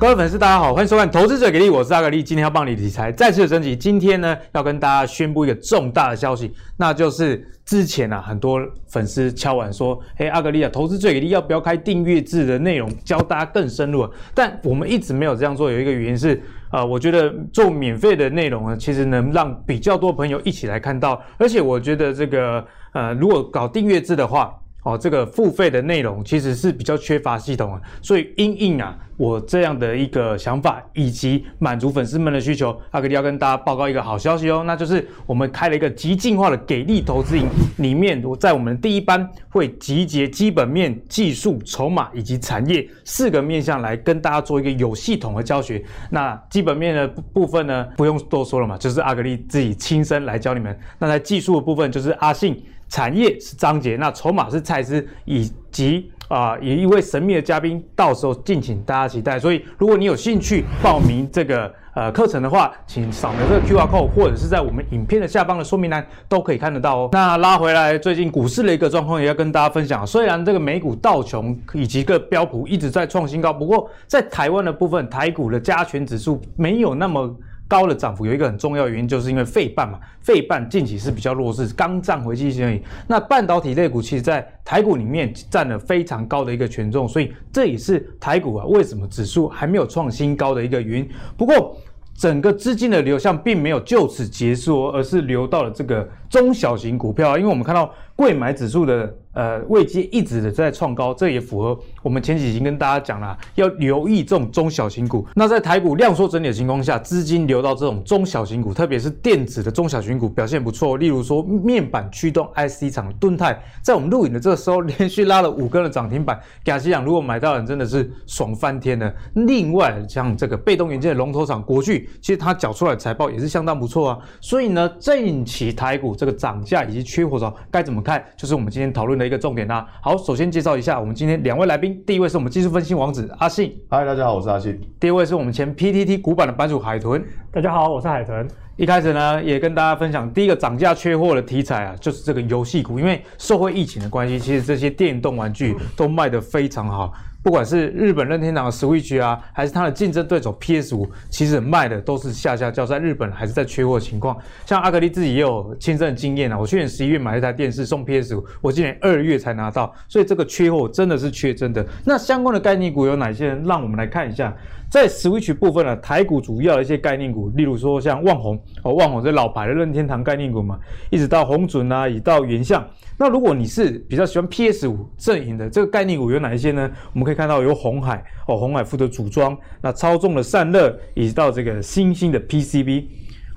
各位粉丝，大家好，欢迎收看《投资最给力》，我是阿格力。今天要帮你理财再次的升级。今天呢，要跟大家宣布一个重大的消息，那就是之前啊，很多粉丝敲碗说：“嘿，阿格力啊，投资最给力，要不要开订阅制的内容，教大家更深入？”但我们一直没有这样做，有一个原因是，啊、我觉得做免费的内容呢，其实能让比较多朋友一起来看到，而且我觉得这个，呃，如果搞订阅制的话。哦，这个付费的内容其实是比较缺乏系统啊，所以因应啊，我这样的一个想法，以及满足粉丝们的需求，阿格力要跟大家报告一个好消息哦，那就是我们开了一个极进化的给力投资营，里面我在我们第一班会集结基本面、技术、筹码以及产业四个面向来跟大家做一个有系统的教学。那基本面的部分呢，不用多说了嘛，就是阿格力自己亲身来教你们。那在技术的部分，就是阿信。产业是张杰，那筹码是蔡司，以及啊，有、呃、一位神秘的嘉宾，到时候敬请大家期待。所以，如果你有兴趣报名这个呃课程的话，请扫描这个 QR code，或者是在我们影片的下方的说明栏都可以看得到哦。那拉回来，最近股市的一个状况也要跟大家分享。虽然这个美股道琼以及个标普一直在创新高，不过在台湾的部分，台股的加权指数没有那么。高的涨幅有一个很重要的原因，就是因为费半嘛，费半近期是比较弱势，刚涨回去而已。那半导体类股其实在台股里面占了非常高的一个权重，所以这也是台股啊为什么指数还没有创新高的一个原因。不过，整个资金的流向并没有就此结束，而是流到了这个中小型股票，因为我们看到。未买指数的呃位阶一直的在创高，这也符合我们前几集跟大家讲了，要留意这种中小型股。那在台股量缩整理的情况下，资金流到这种中小型股，特别是电子的中小型股表现不错。例如说面板驱动 IC 厂盾泰，在我们录影的这个时候连续拉了五根的涨停板，假期讲如果买到人真的是爽翻天了。另外像这个被动元件龙头厂国巨，其实它缴出来的财报也是相当不错啊。所以呢，近期台股这个涨价以及缺货潮该怎么看？就是我们今天讨论的一个重点啦。好，首先介绍一下我们今天两位来宾。第一位是我们技术分析王子阿信，嗨，大家好，我是阿信。第二位是我们前 PTT 股版的版主海豚，大家好，我是海豚。一开始呢，也跟大家分享第一个涨价缺货的题材啊，就是这个游戏股，因为受惠疫情的关系，其实这些电动玩具都卖得非常好。不管是日本任天堂的 Switch 啊，还是它的竞争对手 PS 五，其实卖的都是下下叫，在日本还是在缺货情况。像阿格力自己也有亲身的经验啊，我去年十一月买了一台电视送 PS 五，我今年二月才拿到，所以这个缺货真的是缺真的。那相关的概念股有哪些？让我们来看一下，在 Switch 部分呢，台股主要的一些概念股，例如说像旺宏哦，旺宏这老牌的任天堂概念股嘛，一直到红准啊，以到原相。那如果你是比较喜欢 PS 五阵营的这个概念股有哪一些呢？我们可以看到有红海哦，红海负责组装，那操纵的散热，以及到这个新兴的 PCB。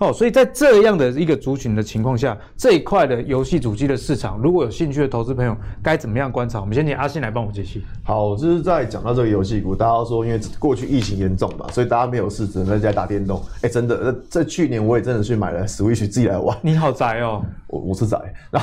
哦，所以在这样的一个族群的情况下，这一块的游戏主机的市场，如果有兴趣的投资朋友，该怎么样观察？我们先请阿信来帮我解析。好，就是在讲到这个游戏股，大家都说因为过去疫情严重嘛，所以大家没有事，只能在家打电动。哎，真的，在去年我也真的去买了 Switch 自己来玩。你好宅哦，我我是宅。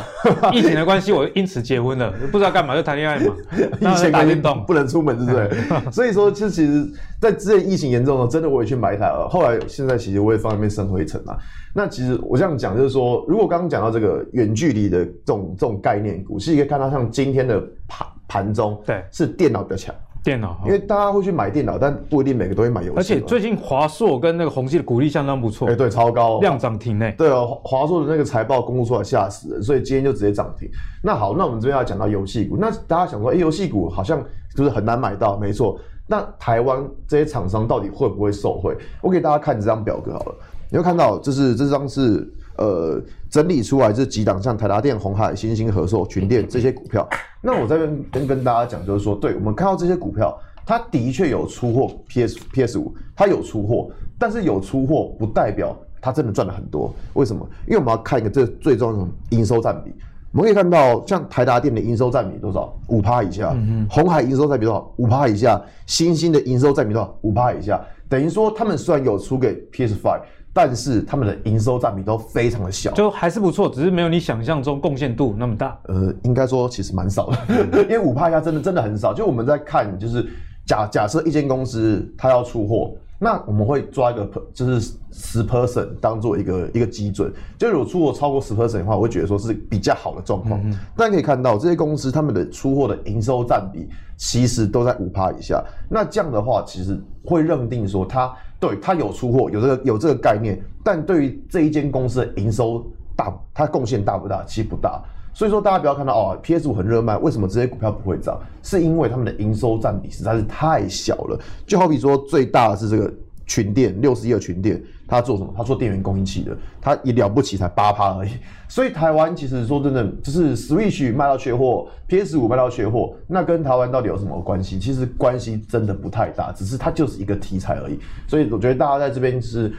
疫情的关系，我因此结婚了，不知道干嘛就谈恋爱嘛。疫情打电动，不能出门，对不对？所以说，其实，在之前疫情严重的时候，真的我也去买一台了。后来现在其实我也放在那边生灰尘啊。那其实我这样讲就是说，如果刚刚讲到这个远距离的这种这种概念股，其实可以看到像今天的盘盘中，对，是电脑比较强。电脑，因为大家会去买电脑，但不一定每个都会买游戏。而且最近华硕跟那个宏碁的股利相当不错。哎，对，超高，量涨停诶。对哦，华硕的那个财报公布出来吓死人，所以今天就直接涨停。那好，那我们这边要讲到游戏股，那大家想说，哎，游戏股好像就是很难买到，没错。那台湾这些厂商到底会不会受惠？我给大家看这张表格好了。你会看到，就是这张是呃整理出来这几档，像台达电、红海、新兴、和硕、群电这些股票。那我在这边跟跟大家讲，就是说，对我们看到这些股票，它的确有出货 PS PS 五，它有出货，但是有出货不代表它真的赚了很多。为什么？因为我们要看一个这最重要的营收占比。我们可以看到，像台达电的营收占比多少？五趴以下。嗯鸿海营收占比多少？五趴以下。新兴的营收占比多少？五趴以下。等于说，他们虽然有出给 PS Five。但是他们的营收占比都非常的小，就还是不错，只是没有你想象中贡献度那么大。呃，应该说其实蛮少的，因为五趴以下真的真的很少。就我们在看，就是假假设一间公司它要出货，那我们会抓一个就是十 percent 当做一个一个基准，就如果出货超过十 percent 的话，我会觉得说是比较好的状况。嗯嗯，大家可以看到这些公司他们的出货的营收占比其实都在五趴以下，那这样的话其实会认定说它对它有出货有这个有这个概念，但对于这一间公司的营收大，它贡献大不大？其实不大。所以说，大家不要看到哦，PS5 很热卖，为什么这些股票不会涨？是因为他们的营收占比实在是太小了。就好比说，最大的是这个群电，六十一的群电，他做什么？他做电源供应器的，他也了不起，才八趴而已。所以台湾其实说真的，就是 Switch 卖到缺货，PS5 卖到缺货，那跟台湾到底有什么关系？其实关系真的不太大，只是它就是一个题材而已。所以我觉得大家在这边是。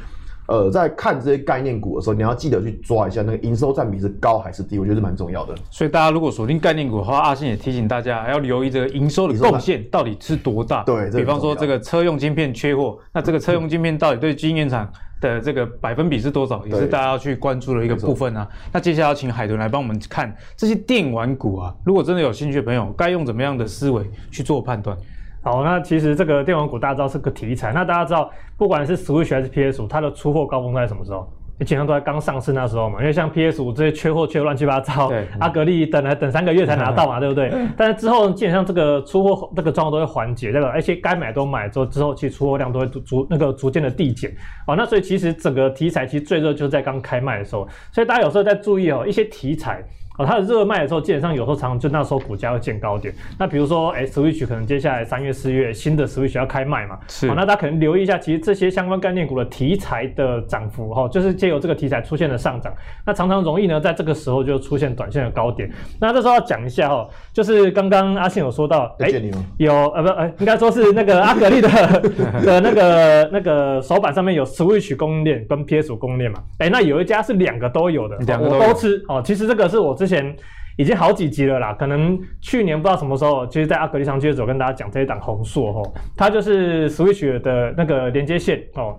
呃，在看这些概念股的时候，你要记得去抓一下那个营收占比是高还是低，我觉得是蛮重要的。所以大家如果锁定概念股的话，阿信也提醒大家还要留意这个营收的贡献到底是多大。对，比方说这个车用晶片缺货，那这个车用晶片到底对晶圆厂的这个百分比是多少，也是大家要去关注的一个部分啊。那接下来要请海豚来帮我们看这些电玩股啊，如果真的有兴趣的朋友，该用怎么样的思维去做判断？好，那其实这个电玩股大家知道是个题材。那大家知道，不管是 Switch 还是 PS5，它的出货高峰在什么时候？基本上都在刚上市那时候嘛。因为像 PS5 这些缺货缺的乱七八糟，对，阿格力等了等三个月才拿到嘛，对不对？但是之后基本上这个出货这个状况都会缓解，对吧？而且该买都买之后，之后其实出货量都会逐那个逐渐的递减。哦，那所以其实整个题材其实最热就是在刚开卖的时候。所以大家有时候在注意哦，一些题材。哦，它的热卖的时候，基本上有时候常常就那时候股价会见高点。那比如说，哎，Switch 可能接下来三月、四月新的 Switch 要开卖嘛，是。哦，那大家可能留意一下，其实这些相关概念股的题材的涨幅，哈，就是借由这个题材出现的上涨，那常常容易呢，在这个时候就出现短线的高点。那这时候要讲一下哈，就是刚刚阿信有说到，哎，有呃不呃，应该说是那个阿格力的 的那个那个手板上面有 Switch 供应链跟 PS 供应链嘛，哎，那有一家是两个都有的，两个都，都吃哦。其实这个是我之前已经好几集了啦，可能去年不知道什么时候，其实，在阿格力上接着跟大家讲这一档红硕哦，它就是 Switch 的那个连接线哦，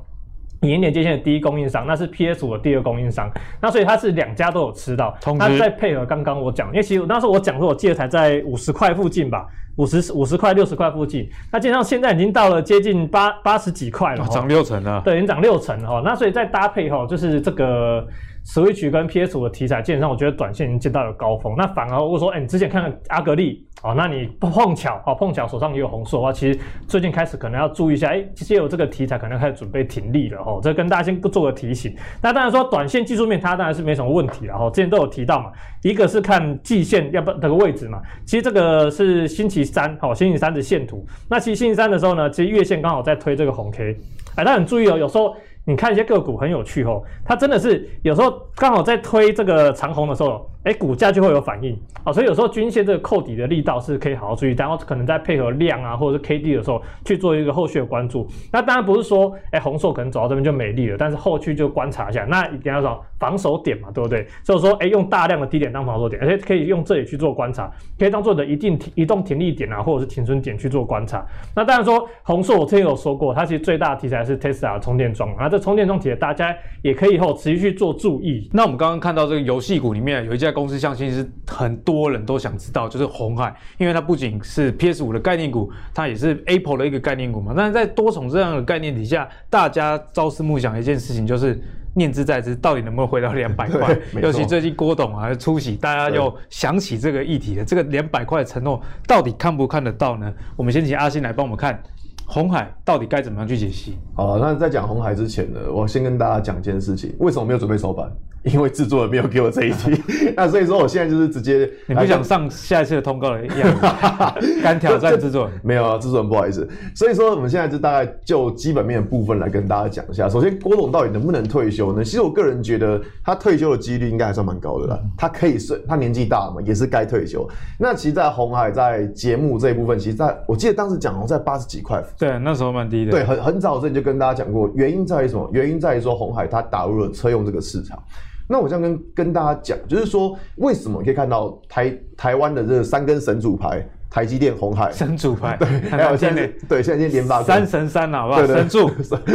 影音连接线的第一供应商，那是 PS 五的第二供应商，那所以它是两家都有吃到，它再配合刚刚我讲，因为其实那时候我讲说，我记得才在五十块附近吧，五十五十块六十块附近，那基本上现在已经到了接近八八十几块了，涨六成了，对，已经涨六成了齁，那所以再搭配哈，就是这个。Switch 跟 PS5 的题材，基本上我觉得短线已经见到了高峰。那反而如果说，哎、你之前看看阿格力，哦，那你碰巧哦，碰巧手上也有红硕的话，其实最近开始可能要注意一下，哎、欸，其实有这个题材，可能开始准备停利了哦。这跟大家先做个提醒。那当然说，短线技术面它当然是没什么问题了哈。之前都有提到嘛，一个是看季线要不那个位置嘛。其实这个是星期三，好，星期三的线图。那其实星期三的时候呢，其实月线刚好在推这个红 K，哎，大家很注意哦，有时候。你看一些个股很有趣哦，它真的是有时候刚好在推这个长虹的时候。哎，股价就会有反应啊，所以有时候均线这个扣底的力道是可以好好注意，然后可能在配合量啊，或者是 K D 的时候去做一个后续的关注。那当然不是说，哎，红硕可能走到这边就没力了，但是后续就观察一下。那一定要找防守点嘛，对不对？所以说，哎，用大量的低点当防守点，而且可以用这里去做观察，可以当做你的一定停移动停利点啊，或者是停损点去做观察。那当然说，红硕我之前有说过，它其实最大的题材是 Tesla 充电桩，那这充电桩题材大家也可以以后持续去做注意。那我们刚刚看到这个游戏股里面有一家公司，相信是。很多人都想知道，就是红海，因为它不仅是 PS 五的概念股，它也是 Apple 的一个概念股嘛。但是在多重这样的概念底下，大家朝思暮想的一件事情就是念之在之，到底能不能回到两百块？尤其最近郭董啊出席，大家又想起这个议题了。这个两百块的承诺到底看不看得到呢？我们先请阿信来帮我们看红海到底该怎么样去解析。好，那在讲红海之前呢，我先跟大家讲一件事情：为什么没有准备手板？因为制作人没有给我这一题，那所以说我现在就是直接，你不想上下一次的通告了一样，敢挑战制作人？没有啊，制作人不好意思。所以说我们现在就大概就基本面的部分来跟大家讲一下。首先，郭董到底能不能退休呢？其实我个人觉得他退休的几率应该还算蛮高的啦。他可以是，他年纪大了嘛，也是该退休。那其实，在红海在节目这一部分，其实在我记得当时讲哦，在八十几块，对，那时候蛮低的。对，很很早之前就跟大家讲过，原因在于什么？原因在于说红海它打入了车用这个市场。那我这样跟跟大家讲，就是说，为什么你可以看到台台湾的这三根神主牌，台积电、红海神主牌，对，还有现在对现在联发三神三好不好？神主，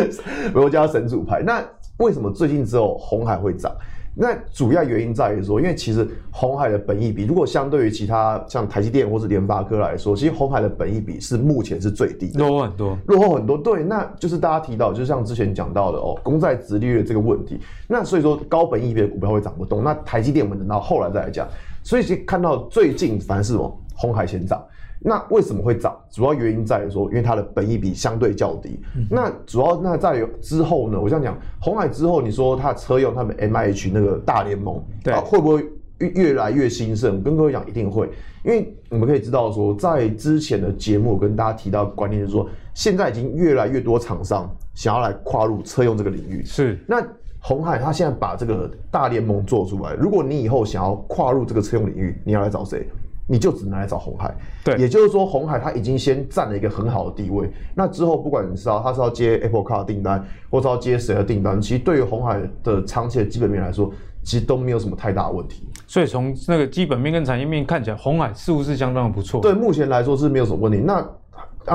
我叫神主牌。那为什么最近只有红海会涨？那主要原因在于说，因为其实红海的本益比，如果相对于其他像台积电或是联发科来说，其实红海的本益比是目前是最低的，落后很多，落后很多。对，那就是大家提到，就像之前讲到的哦，公债殖利率这个问题。那所以说高本益比的股票会涨不动。那台积电我们等到后来再来讲。所以其实看到最近反而是什么，鸿海先涨。那为什么会涨？主要原因在于说，因为它的本益比相对较低。嗯、那主要那在于之后呢？我这样讲，红海之后，你说它的车用他们 M I H 那个大联盟，对啊，会不会越越来越兴盛？跟各位讲，一定会。因为我们可以知道说，在之前的节目跟大家提到的观念就是说，现在已经越来越多厂商想要来跨入车用这个领域。是。那红海它现在把这个大联盟做出来，如果你以后想要跨入这个车用领域，你要来找谁？你就只能来找红海，对，也就是说红海它已经先占了一个很好的地位。那之后不管你是要它是要接 Apple Car 订单，或者要接谁的订单，其实对于红海的长期的基本面来说，其实都没有什么太大的问题。所以从那个基本面跟产业面看起来，红海似乎是相当的不错。对，目前来说是没有什么问题。那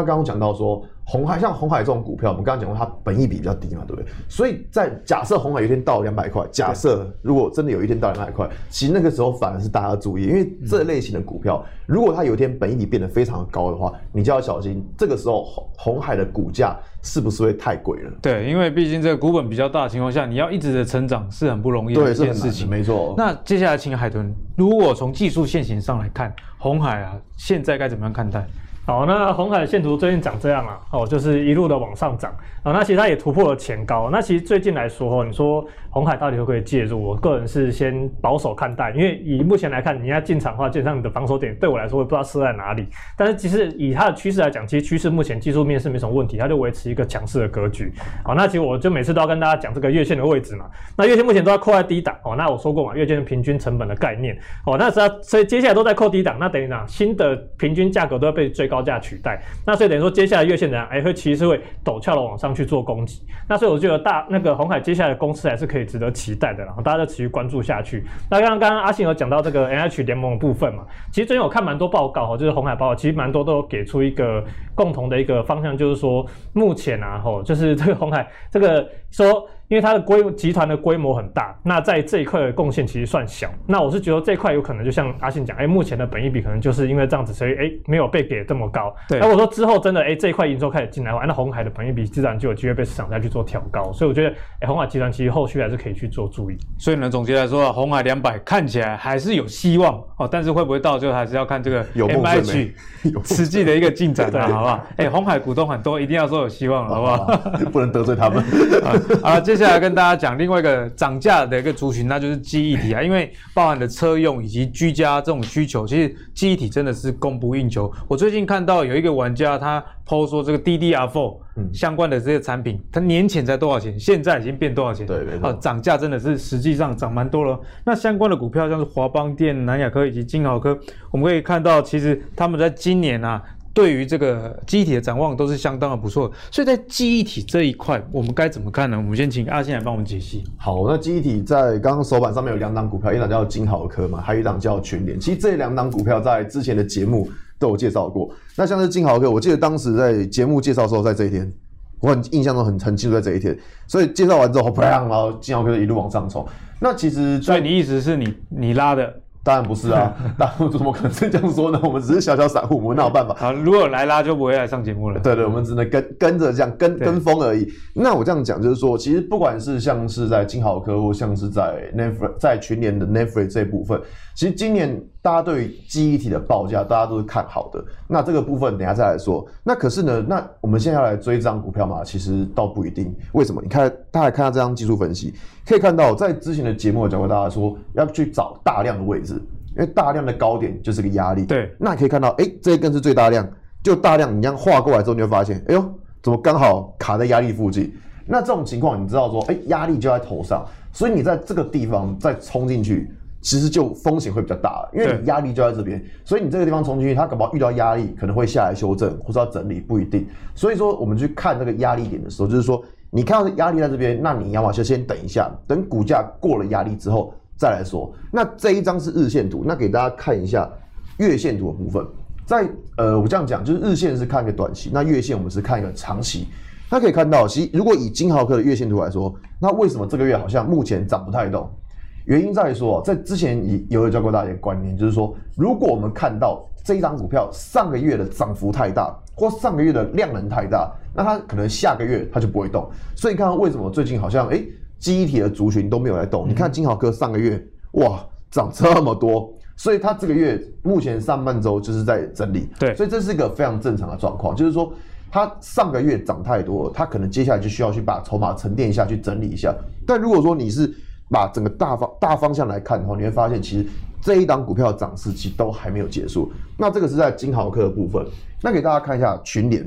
刚刚讲到说。红海像红海这种股票，我们刚刚讲过，它本益比比较低嘛，对不对？所以在假设红海有一天到两百块，假设如果真的有一天到两百块，其实那个时候反而是大家注意，因为这类型的股票，如果它有一天本益比变得非常的高的话，你就要小心，这个时候红红海的股价是不是会太贵了？对，因为毕竟这个股本比较大的情况下，你要一直的成长是很不容易的一件事情，没错。那接下来请海豚，如果从技术线型上来看，红海啊，现在该怎么样看待？好，那红海的线图最近长这样啊，哦，就是一路的往上涨。啊。那其实它也突破了前高。那其实最近来说，哦，你说红海到底会不会介入？我个人是先保守看待，因为以目前来看，你要进场的话，基本上你的防守点对我来说，我不知道设在哪里。但是其实以它的趋势来讲，其实趋势目前技术面是没什么问题，它就维持一个强势的格局。好，那其实我就每次都要跟大家讲这个月线的位置嘛。那月线目前都在扣在低档哦。那我说过嘛，月线的平均成本的概念哦。那只要所以接下来都在扣低档，那等于呢，新的平均价格都要被最高价取代。那所以等于说，接下来月线怎样？哎，会其实会陡峭的往上去做攻击。那所以我觉得大那个红海接下来的公司还是可以值得期待的，然后大家就持续关注下去。那刚刚刚刚阿信有讲到这个 N H 联盟的部分嘛，其实最近我看蛮多报告哈，就是红海报告，其实蛮多都有给出一个共同的一个方向，就是说目前啊，吼，就是这个红海这个说。因为它的规集团的规模很大，那在这一块的贡献其实算小。那我是觉得这块有可能就像阿信讲，哎，目前的本益比可能就是因为这样子，所以哎没有被给这么高。对。那我说之后真的哎这一块营收开始进来的话，那红海的本益比自然就有机会被市场再去做调高。所以我觉得哎红海集团其实后续还是可以去做注意。所以呢，总结来说啊，鸿海两百看起来还是有希望哦，但是会不会到最后还是要看这个 MH 实际的一个进展啊，好不好？哎，红海股东很多，一定要说有希望，好不好？不能得罪他们。啊，接下来跟大家讲。另外一个涨价的一个族群，那就是记忆体啊，因为包含的车用以及居家这种需求，其实记忆体真的是供不应求。我最近看到有一个玩家，他 PO 说这个 DDR4 相关的这些产品，它年前才多少钱，现在已经变多少钱？对对对，啊，涨价真的是实际上涨蛮多了。那相关的股票像是华邦电、南亚科以及金豪科，我们可以看到，其实他们在今年啊。对于这个记忆体的展望都是相当的不错，所以在记忆体这一块，我们该怎么看呢？我们先请阿信来帮我们解析。好，那记忆体在刚刚手板上面有两档股票，一档叫金豪科嘛，还有一档叫群联。其实这两档股票在之前的节目都有介绍过。那像是金豪科，我记得当时在节目介绍的时候，在这一天，我很印象中很很清楚在这一天。所以介绍完之后，砰，然后金豪科一路往上冲。那其实，所以你意思是你你拉的？当然不是啊，那怎么可能是这样说呢？我们只是小小散户，我们哪有办法？啊，如果来拉就不会来上节目了。对对，我们只能跟跟着这样跟跟风而已。那我这样讲就是说，其实不管是像是在金豪科或像是在 Neffy 在群联的 Neffy 这部分，其实今年大家对记忆体的报价，大家都是看好的。那这个部分等下再来说。那可是呢，那我们现在要来追这张股票嘛？其实倒不一定。为什么？你看，大家看下这张技术分析，可以看到在之前的节目讲过，大家说要去找大量的位置。因为大量的高点就是个压力，对，那可以看到，哎，这一根是最大量，就大量，你这样画过来之后，你会发现，哎呦，怎么刚好卡在压力附近？那这种情况，你知道说，哎，压力就在头上，所以你在这个地方再冲进去，其实就风险会比较大，因为你压力就在这边，所以你这个地方冲进去，它搞不好遇到压力，可能会下来修正或者要整理，不一定。所以说，我们去看这个压力点的时候，就是说，你看到压力在这边，那你要么就先等一下，等股价过了压力之后。再来说，那这一张是日线图，那给大家看一下月线图的部分。在呃，我这样讲，就是日线是看一个短期，那月线我们是看一个长期。那可以看到，其实如果以金豪科的月线图来说，那为什么这个月好像目前涨不太动？原因在于说，在之前也有教过大家一个观念，就是说，如果我们看到这一张股票上个月的涨幅太大，或上个月的量能太大，那它可能下个月它就不会动。所以你看到为什么最近好像哎，记忆体的族群都没有在动？你看金豪科上个月哇涨这么多，所以它这个月目前上半周就是在整理。对，所以这是一个非常正常的状况，就是说它上个月涨太多，它可能接下来就需要去把筹码沉淀一下，去整理一下。但如果说你是把整个大方大方向来看的话，你会发现其实这一档股票的涨势其实都还没有结束。那这个是在金豪科的部分。那给大家看一下群联，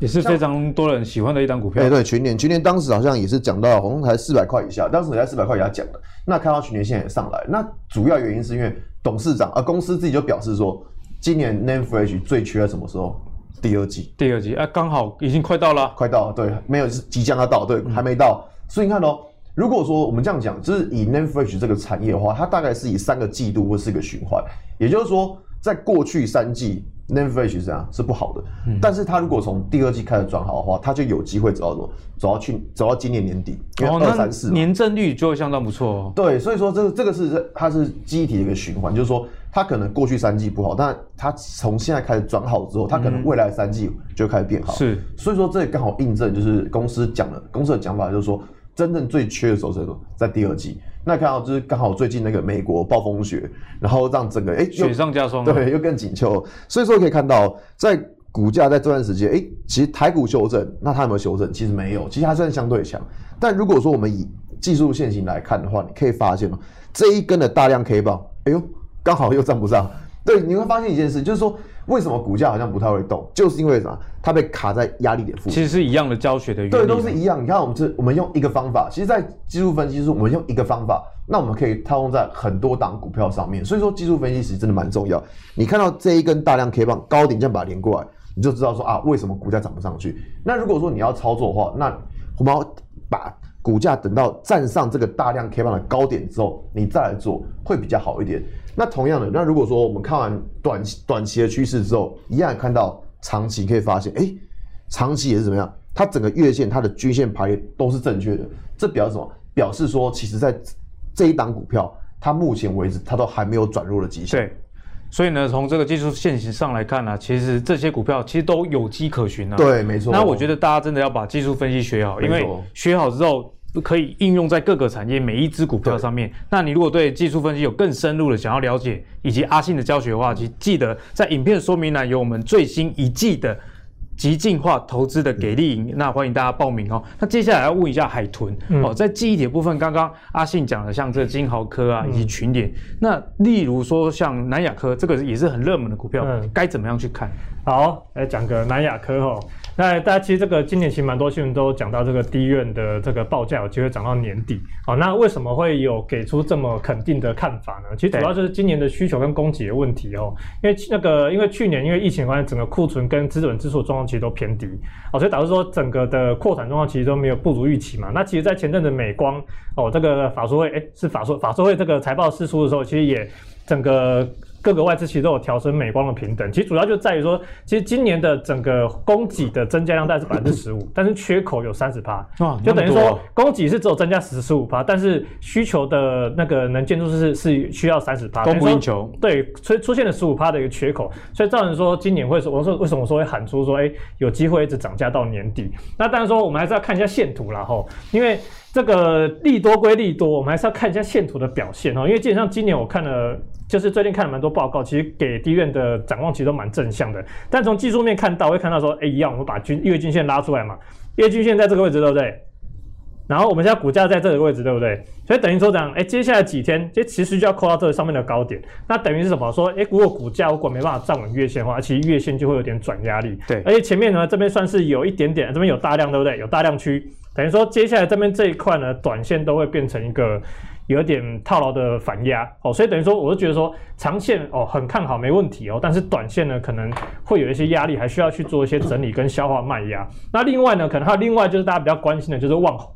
也是非常多人喜欢的一档股票。哎，对，群联，群联当时好像也是讲到好像才四百块以下，当时也在四百块以下讲的。那看到群联现在也上来，那主要原因是因为董事长啊，公司自己就表示说，今年 Name Fresh 最缺在什么时候？第二季。第二季啊，刚好已经快到了，快到了，对，没有是即将要到，对，还没到。嗯、所以你看哦。如果说我们这样讲，就是以 Nanfresh 这个产业的话，它大概是以三个季度或是一个循环，也就是说，在过去三季 Nanfresh 是这样是不好的，嗯、但是它如果从第二季开始转好的话，它就有机会走到什么？走到去走到今年年底，因为二三四年增率就会相当不错哦。对，所以说这个这个是它是记忆体的一个循环，就是说它可能过去三季不好，但它从现在开始转好之后，它可能未来三季就开始变好。是、嗯，所以说这也刚好印证，就是公司讲的，公司的讲法就是说。真正最缺的时候是在第二季，那看到就是刚好最近那个美国暴风雪，然后让整个哎、欸、雪上加霜，对，又更紧凑，所以说可以看到在股价在这段时间，哎、欸，其实台股修正，那它有没有修正？其实没有，其实它算相对强。但如果说我们以技术线型来看的话，你可以发现哦，这一根的大量 K 棒，哎呦，刚好又站不上。对，你会发现一件事，就是说。为什么股价好像不太会动？就是因为什么？它被卡在压力点附近。其实是一样的教学的原理。对，都是一样。你看，我们这我们用一个方法，其实，在技术分析是我们用一个方法，那我们可以套用在很多档股票上面。所以说，技术分析其实真的蛮重要。你看到这一根大量 K 棒高点这样把它连过来，你就知道说啊，为什么股价涨不上去？那如果说你要操作的话，那我们要把股价等到站上这个大量 K 棒的高点之后，你再来做会比较好一点。那同样的，那如果说我们看完短短期的趋势之后，一样看到长期，可以发现，哎、欸，长期也是怎么样？它整个月线、它的均线排列都是正确的。这表示什么？表示说，其实在这一档股票，它目前为止它都还没有转弱的迹象。对，所以呢，从这个技术线型上来看呢、啊，其实这些股票其实都有迹可循啊。对，没错。那我觉得大家真的要把技术分析学好，因为学好之后。可以应用在各个产业每一只股票上面。那你如果对技术分析有更深入的想要了解，以及阿信的教学的话，请记得在影片说明栏有我们最新一季的极进化投资的给力营，那欢迎大家报名哦。那接下来要问一下海豚、嗯、哦，在记忆体部分，刚刚阿信讲的像这个金豪科啊，以及群联，那例如说像南亚科，这个也是很热门的股票，嗯、该怎么样去看？好，来讲个南亚科哦。那大家其实这个今年其实蛮多新闻都讲到这个低院的这个报价有机会涨到年底哦。那为什么会有给出这么肯定的看法呢？其实主要就是今年的需求跟供给的问题哦。因为那个因为去年因为疫情关系，整个库存跟资本支出状况其实都偏低哦，所以导致说整个的扩产状况其实都没有不如预期嘛。那其实，在前阵子美光哦这个法说会，哎是法说法说会这个财报释出的时候，其实也整个。各个外资其实都有调升美光的平等，其实主要就在于说，其实今年的整个供给的增加量大概是百分之十五，但是缺口有三十趴，就等于说供给是只有增加十十五趴，但是需求的那个能见度是是需要三十趴，供不应求，对，所以出现了十五趴的一个缺口，所以造成说今年会说，我说为什么说会喊出说，哎，有机会一直涨价到年底？那当然说我们还是要看一下线图啦吼，因为这个利多归利多，我们还是要看一下线图的表现哦，因为基本上今年我看了。就是最近看了蛮多报告，其实给低院的展望其实都蛮正向的。但从技术面看到，会看到说，哎，一样，我们把均月均线拉出来嘛，月均线在这个位置，对不对？然后我们现在股价在这个位置，对不对？所以等于说这样，哎，接下来几天，这其实就要扣到这个上面的高点。那等于是什么？说，哎，如果股价如果没办法站稳月线的话，其实月线就会有点转压力。对，而且前面呢，这边算是有一点点，这边有大量，对不对？有大量区，等于说接下来这边这一块呢，短线都会变成一个。有点套牢的反压哦，所以等于说，我就觉得说，长线哦很看好，没问题哦。但是短线呢，可能会有一些压力，还需要去做一些整理跟消化卖压。那另外呢，可能还有另外就是大家比较关心的，就是万红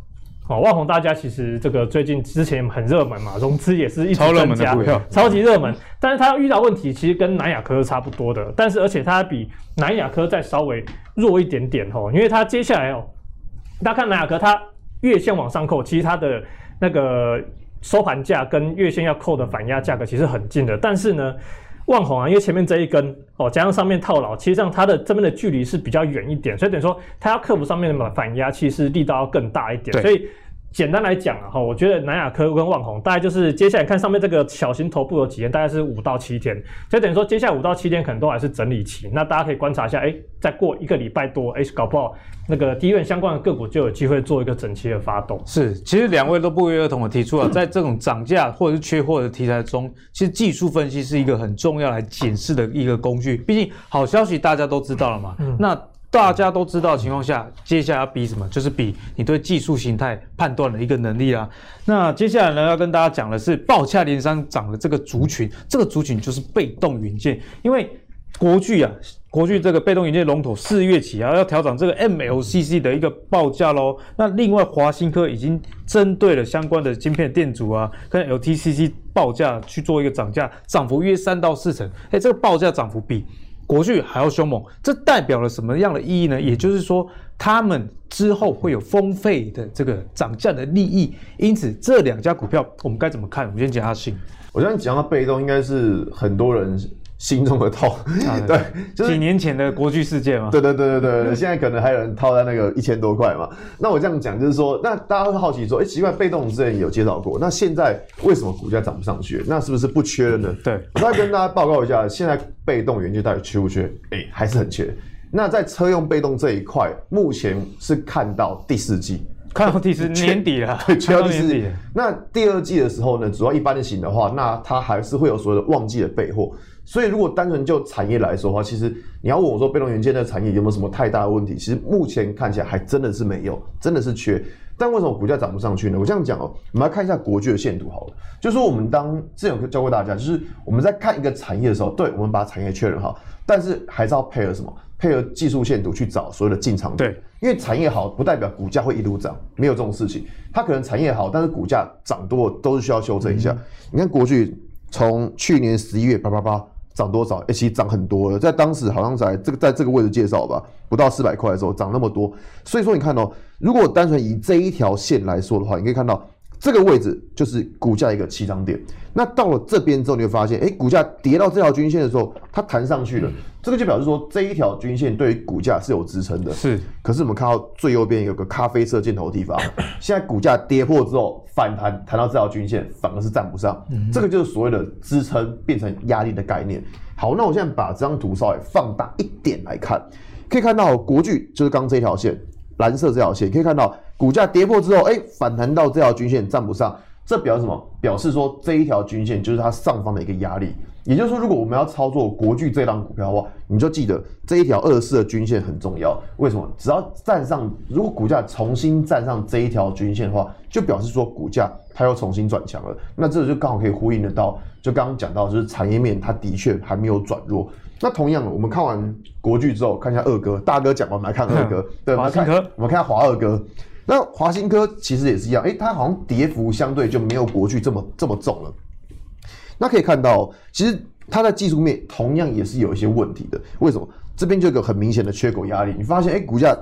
哦，万宏大家其实这个最近之前很热门嘛，融资也是一直增加，超热门的股票，超级热门。但是它遇到问题，其实跟南亚科是差不多的，但是而且它比南亚科再稍微弱一点点哦，因为它接下来哦，大家看南亚科，它月线往上扣，其实它的那个。收盘价跟月线要扣的反压价格其实很近的，但是呢，万红啊，因为前面这一根哦，加上上面套牢，其实上它的这边的距离是比较远一点，所以等于说它要克服上面的反压，其实力道要更大一点，所以。简单来讲啊，哈，我觉得南亚科跟万宏大概就是接下来看上面这个小型头部有几天，大概是五到七天，所以等于说接下来五到七天可能都还是整理期。那大家可以观察一下，哎、欸，再过一个礼拜多，哎、欸，搞不好那个低院相关的个股就有机会做一个整齐的发动。是，其实两位都不约而同的提出了，在这种涨价或者是缺货的题材中，其实技术分析是一个很重要来检视的一个工具。毕竟好消息大家都知道了嘛，嗯、那。大家都知道的情况下，接下来要比什么？就是比你对技术形态判断的一个能力啦。那接下来呢，要跟大家讲的是报价连三涨的这个族群，这个族群就是被动元件。因为国巨啊，国巨这个被动元件龙头四月起啊要调整这个 MLCC 的一个报价喽。那另外华新科已经针对了相关的晶片电阻啊，跟 LTCC 报价去做一个涨价，涨幅约三到四成。哎，这个报价涨幅比。国巨还要凶猛，这代表了什么样的意义呢？也就是说，他们之后会有丰沛的这个涨价的利益。因此，这两家股票我们该怎么看？我先讲下信。我相信讲到被动，应该是很多人。心中的痛，啊、对，就是几年前的国巨事件嘛。对对对对对，现在可能还有人套在那个一千多块嘛。那我这样讲就是说，那大家会好奇说，哎、欸，奇怪，被动之前有介绍过，那现在为什么股价涨不上去？那是不是不缺了呢？对，我再跟大家报告一下，现在被动元件到底缺不缺？哎、欸，还是很缺。那在车用被动这一块，目前是看到第四季，看到第四年底了，对，缺到第四季。那第二季的时候呢，主要一般的型的话，那它还是会有所谓的旺季的备货。所以，如果单纯就产业来说的话，其实你要问我说，被动元件的产业有没有什么太大的问题？其实目前看起来还真的是没有，真的是缺。但为什么股价涨不上去呢？我这样讲哦，我们来看一下国巨的线图好了。就是说，我们当之前有教过大家，就是我们在看一个产业的时候，对，我们把产业确认好，但是还是要配合什么？配合技术线图去找所有的进场点。对，因为产业好不代表股价会一路涨，没有这种事情。它可能产业好，但是股价涨多都是需要修正一下。嗯、你看国巨从去年十一月八八八。涨多少？哎、欸，其实涨很多了，在当时好像在这个在这个位置介绍吧，不到四百块的时候涨那么多，所以说你看哦，如果单纯以这一条线来说的话，你可以看到这个位置就是股价一个起涨点。那到了这边之后，你会发现，哎、欸，股价跌到这条均线的时候，它弹上去了，嗯、这个就表示说这一条均线对于股价是有支撑的。是，可是我们看到最右边有个咖啡色箭头的地方，现在股价跌破之后反弹，弹到这条均线反而是站不上，嗯、这个就是所谓的支撑变成压力的概念。好，那我现在把这张图稍微放大一点来看，可以看到国巨就是刚这条线，蓝色这条线，可以看到股价跌破之后，哎、反弹到这条均线站不上。这表示什么？表示说这一条均线就是它上方的一个压力。也就是说，如果我们要操作国巨这档股票的话，你就记得这一条二十四的均线很重要。为什么？只要站上，如果股价重新站上这一条均线的话，就表示说股价它又重新转强了。那这就刚好可以呼应得到，就刚刚讲到，就是产业面它的确还没有转弱。那同样的，我们看完国巨之后，看一下二哥，大哥讲完，我们来看二哥。对，华新科，我们看华二哥。那华新科其实也是一样，诶、它好像跌幅相对就没有国巨这么这么重了。那可以看到，其实它在技术面同样也是有一些问题的。为什么？这边就有个很明显的缺口压力。你发现，诶、股价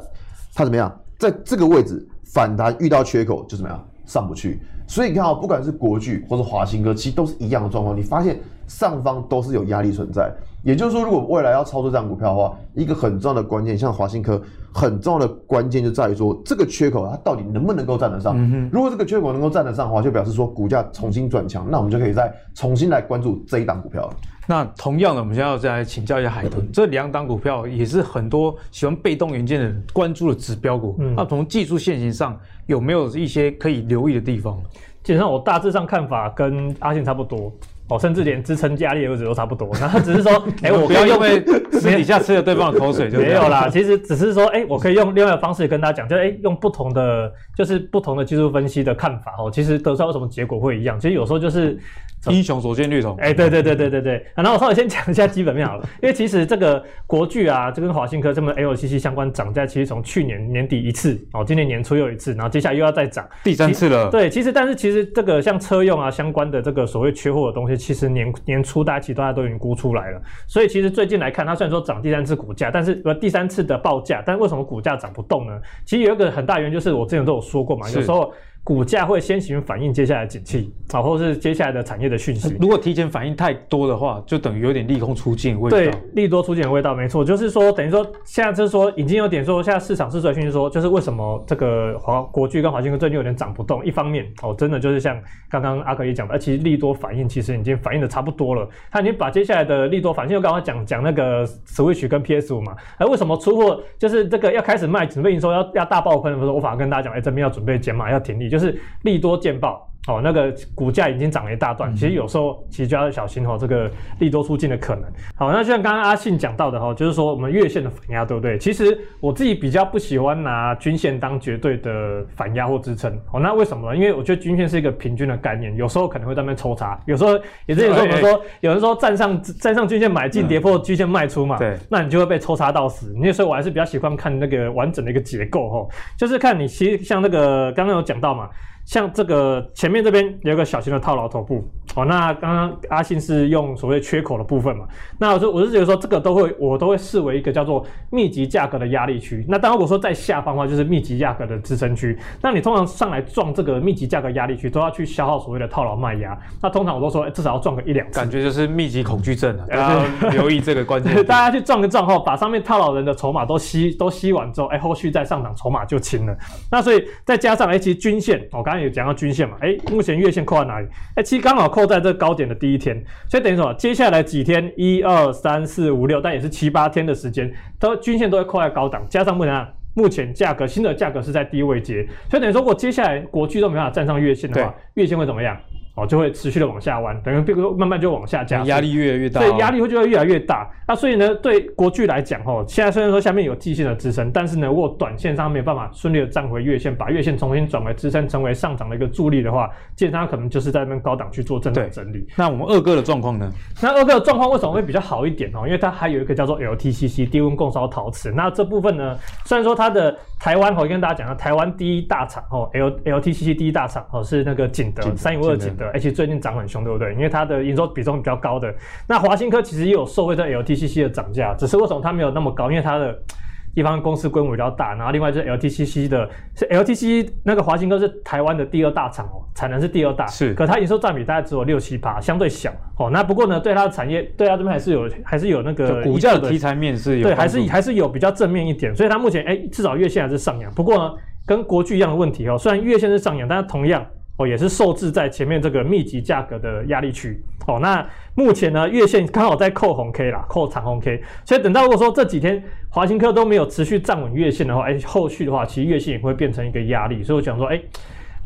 它怎么样？在这个位置反弹遇到缺口就怎么样？上不去。所以你看啊，不管是国巨或者华新科，其实都是一样的状况。你发现上方都是有压力存在。也就是说，如果未来要操作这样股票的话，一个很重要的关键，像华新科，很重要的关键就在于说，这个缺口它到底能不能够站得上？嗯、哼如果这个缺口能够站得上的话，就表示说股价重新转强，那我们就可以再重新来关注这一档股票。那同样的，我们现在要再来请教一下海豚，嗯、这两档股票也是很多喜欢被动元件的人关注的指标股。嗯、那从技术线型上有没有一些可以留意的地方？基本上我大致上看法跟阿信差不多。哦，甚至连支撑压力的位置都差不多，那只是说，哎、欸，我不要用 私底下吃了对方的口水就没有啦。其实只是说，哎、欸，我可以用另外的方式跟大家讲，就哎、欸，用不同的，就是不同的技术分析的看法哦，其实得出来为什么结果会一样？其实有时候就是。英雄所见略同，哎，对对对对对对。然后我稍微先讲一下基本面好了，因为其实这个国巨啊，这跟华新科这么 LCC 相关涨价，其实从去年年底一次，哦，今年年初又一次，然后接下来又要再涨，第三次了。对，其实但是其实这个像车用啊相关的这个所谓缺货的东西，其实年年初大家其实大家都已经估出来了。所以其实最近来看，它虽然说涨第三次股价，但是呃第三次的报价，但为什么股价涨不动呢？其实有一个很大原因就是我之前都有说过嘛，有时候。股价会先行反映接下来景气啊，或是接下来的产业的讯息。如果提前反应太多的话，就等于有点利空出尽味道。对，利多出尽的味道，没错，就是说等于说现在就是说已经有点说，现在市场是出来讯息说，就是为什么这个华国巨跟华新科最近有点涨不动？一方面哦，真的就是像刚刚阿克也讲的，其实利多反应其实已经反应的差不多了，他已经把接下来的利多反应，就刚刚讲讲那个 Switch 跟 PS 五嘛，而为什么出货就是这个要开始卖，准备营收要要大爆喷的时候，我反而跟大家讲，哎、欸，这边要准备减码，要停利，就是利多。见报哦，那个股价已经涨了一大段，其实有时候其实就要小心哦，这个利多出尽的可能。好，那就像刚刚阿信讲到的哈，就是说我们月线的反压，对不对？其实我自己比较不喜欢拿均线当绝对的反压或支撑。哦，那为什么呢？因为我觉得均线是一个平均的概念，有时候可能会在那边抽查，有时候也是有时候我们说，有人说站上站上均线买进，跌破均线卖出嘛，对，那你就会被抽查到死。那所以我还是比较喜欢看那个完整的一个结构哈，就是看你其实像那个刚刚有讲到嘛。像这个前面这边有一个小型的套牢头部，哦，那刚刚阿信是用所谓缺口的部分嘛，那我说我是觉得说这个都会我都会视为一个叫做密集价格的压力区。那当如果说在下方的话，就是密集价格的支撑区。那你通常上来撞这个密集价格压力区，都要去消耗所谓的套牢卖压。那通常我都说，至少要撞个一两次。感觉就是密集恐惧症啊，要 留意这个关键。大家去撞个撞后，把上面套牢人的筹码都吸都吸完之后，哎，后续再上涨筹码就轻了。那所以再加上哎，其实均线，我刚刚有讲到均线嘛，哎，目前月线扣在哪里？哎，其实刚好扣在这高点的第一天，所以等于说，接下来几天，一二三四五六，但也是七八天的时间，都均线都会扣在高档，加上目前目前价格新的价格是在低位阶，所以等于说，如果接下来国巨都没办法站上月线的话，月线会怎么样？哦，就会持续的往下弯，等于比如说慢慢就往下降，压力越来越大，对，压力会就会越来越大。那所以呢，对国巨来讲，哦，现在虽然说下面有季线的支撑，但是呢，如果短线上没有办法顺利的站回月线，把月线重新转为支撑，成为上涨的一个助力的话，建商可能就是在那边高档去做震荡整理。那我们二哥的状况呢？那二哥的状况为什么会比较好一点哦？因为它还有一个叫做 LTCC 低温共烧陶瓷。那这部分呢，虽然说它的台湾，我跟大家讲了，台湾第一大厂哦，L LTCC 第一大厂哦，是那个景德三一五二景德，而且最近涨很。凶对不对？因为它的营收比重比较高的，那华新科其实也有受惠在 LTCC 的涨价，只是为什么它没有那么高？因为它的地方公司规模比较大，然后另外就是 LTCC 的，是 LTCC 那个华新科是台湾的第二大厂哦，产能是第二大，是，可它营收占比大概只有六七趴，相对小哦。那不过呢，对它的产业，对它这边还是有，还是有那个股价的题材面是有，对，还是还是有比较正面一点，所以它目前哎，至少月线还是上扬。不过呢，跟国巨一样的问题哦，虽然月线是上扬，但是同样。哦，也是受制在前面这个密集价格的压力区。哦，那目前呢，月线刚好在扣红 K 啦，扣长红 K。所以等到如果说这几天华兴科都没有持续站稳月线的话，哎，后续的话，其实月线也会变成一个压力。所以我想说，哎，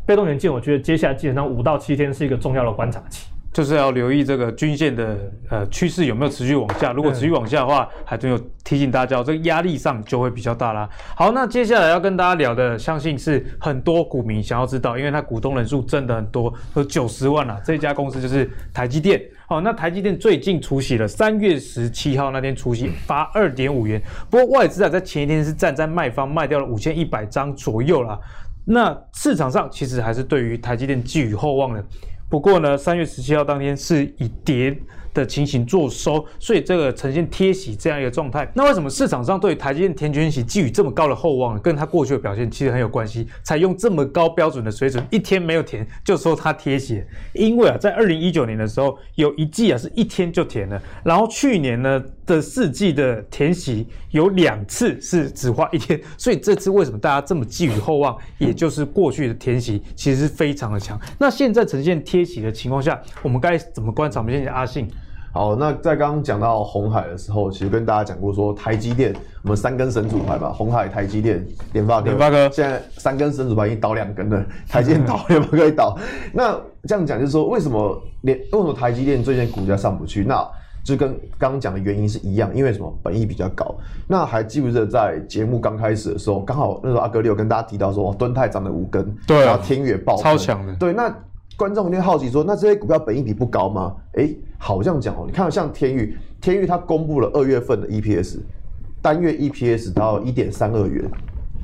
被动元件，我觉得接下来基本上五到七天是一个重要的观察期。就是要留意这个均线的呃趋势有没有持续往下，如果持续往下的话，还真有提醒大家，这个压力上就会比较大啦。好，那接下来要跟大家聊的，相信是很多股民想要知道，因为它股东人数真的很多，有九十万啦。这家公司就是台积电。好，那台积电最近除息了，三月十七号那天除息发二点五元，不过外资啊在前一天是站在卖方卖掉了五千一百张左右啦。那市场上其实还是对于台积电寄予厚望的。不过呢，三月十七号当天是以跌的情形做收，所以这个呈现贴息这样一个状态。那为什么市场上对台积电填权息寄予这么高的厚望，跟它过去的表现其实很有关系？采用这么高标准的水准，一天没有填就说它贴息。因为啊，在二零一九年的时候，有一季啊是一天就填了，然后去年呢的四季的填息有两次是只花一天，所以这次为什么大家这么寄予厚望？也就是过去的填息其实是非常的强。那现在呈现贴息的情况下，我们该怎么观察？我们先讲阿信。好，那在刚刚讲到红海的时候，其实跟大家讲过说，台积电我们三根神主牌嘛，红海、台积电、联发科。联发科现在三根神主牌已经倒两根了，台积电倒，联发科也倒。那这样讲就是说，为什么联为什么台积电最近股价上不去？那就跟刚刚讲的原因是一样，因为什么？本益比较高。那还记不记得在节目刚开始的时候，刚好那时候阿格力有跟大家提到说，敦泰涨了五根，对、啊，然后天宇爆超强的，对，那。观众一定好奇说，那这些股票本益比不高吗？哎、欸，好像讲哦，你看像天宇，天宇它公布了二月份的 EPS，单月 EPS 到一点三二元，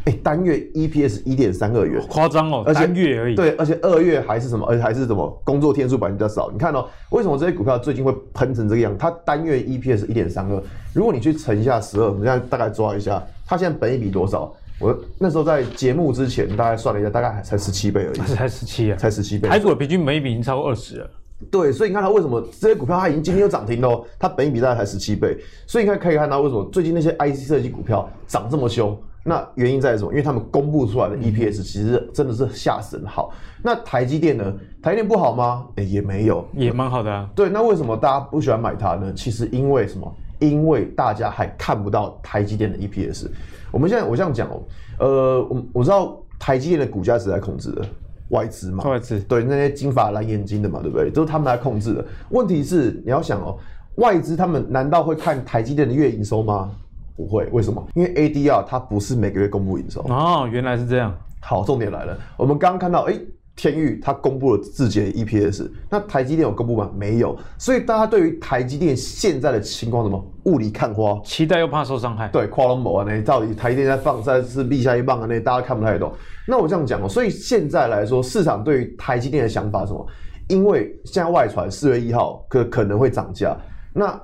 哎、欸，单月 EPS 一点三二元，夸张哦，而且单月而已。对，而且二月还是什么？而且还是什么？工作天数本来比较少。你看哦，为什么这些股票最近会喷成这个样？它单月 EPS 一点三二，如果你去乘一下十二，我们现在大概抓一下，它现在本益比多少？我那时候在节目之前大概算了一下，大概还才十七倍而已，才十七啊，才十七倍。台股的平均本益比已经超过二十了。对，所以你看它为什么这些股票它已经今天又涨停了，它本益比大概才十七倍，所以你看可以看到为什么最近那些 IC 设计股票涨这么凶。那原因在什么？因为他们公布出来的 EPS 其实真的是吓死人好。那台积电呢？台积电不好吗？诶，也没有，也蛮好的啊。对，那为什么大家不喜欢买它呢？其实因为什么？因为大家还看不到台积电的 EPS。我们现在我这样讲哦，呃，我我知道台积电的股价是在控制的，外资嘛，外资对那些金发蓝眼睛的嘛，对不对？都是他们来控制的。问题是你要想哦，外资他们难道会看台积电的月营收吗？不会，为什么？因为 ADR 它不是每个月公布营收哦，原来是这样。好，重点来了，我们刚刚看到，哎，天域它公布了自己的 EPS，那台积电有公布吗？没有，所以大家对于台积电现在的情况，什么雾里看花，期待又怕受伤害。对，跨龙某啊，那到底台积电在放，在是立下一棒啊，那大家看不太懂。那我这样讲哦，所以现在来说，市场对于台积电的想法是什么？因为现在外传四月一号可可能会涨价。那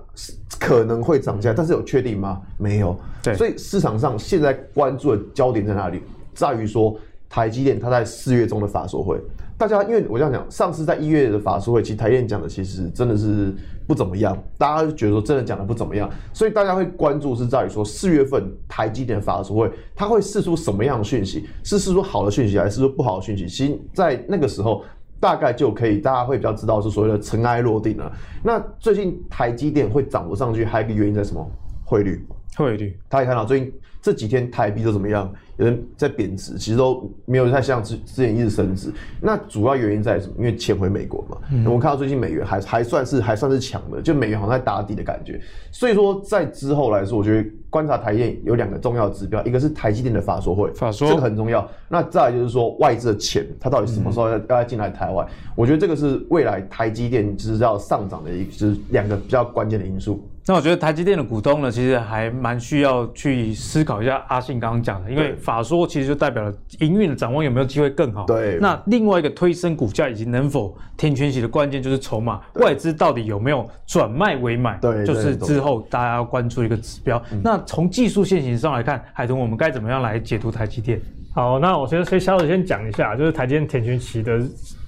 可能会涨价，但是有确定吗？没有。对，所以市场上现在关注的焦点在哪里？在于说台积电它在四月中的法说会，大家因为我这样讲，上次在一月的法说会，其实台积电讲的其实真的是不怎么样，大家就觉得说真的讲的不怎么样，所以大家会关注是在于说四月份台积电的法说会，它会释出什么样的讯息？是释出好的讯息，还是说不好的讯息？其实，在那个时候。大概就可以，大家会比较知道是所谓的尘埃落定了。那最近台积电会涨不上去，还有一个原因在什么？汇率，汇率。大家看到最近这几天台币都怎么样？有人在贬值，其实都没有太像之之前一直升值。那主要原因在什么？因为钱回美国嘛。嗯、我们看到最近美元还还算是还算是强的，就美元好像在打底的感觉。所以说在之后来说，我觉得观察台积有两个重要的指标，一个是台积电的法说会，法说这个很重要。那再来就是说外资的钱，它到底什么时候要要进来台湾？嗯、我觉得这个是未来台积电就是要上涨的一个，就是两个比较关键的因素。那我觉得台积电的股东呢，其实还蛮需要去思考一下阿信刚刚讲的，因为法说其实就代表了营运的展望有没有机会更好。对。那另外一个推升股价以及能否填全息的关键就是筹码，外资到底有没有转卖为买？对，就是之后大家要关注一个指标。那从技术线型上来看，海豚我们该怎么样来解读台积电？好，那我先先稍微先讲一下，就是台积电填权息的。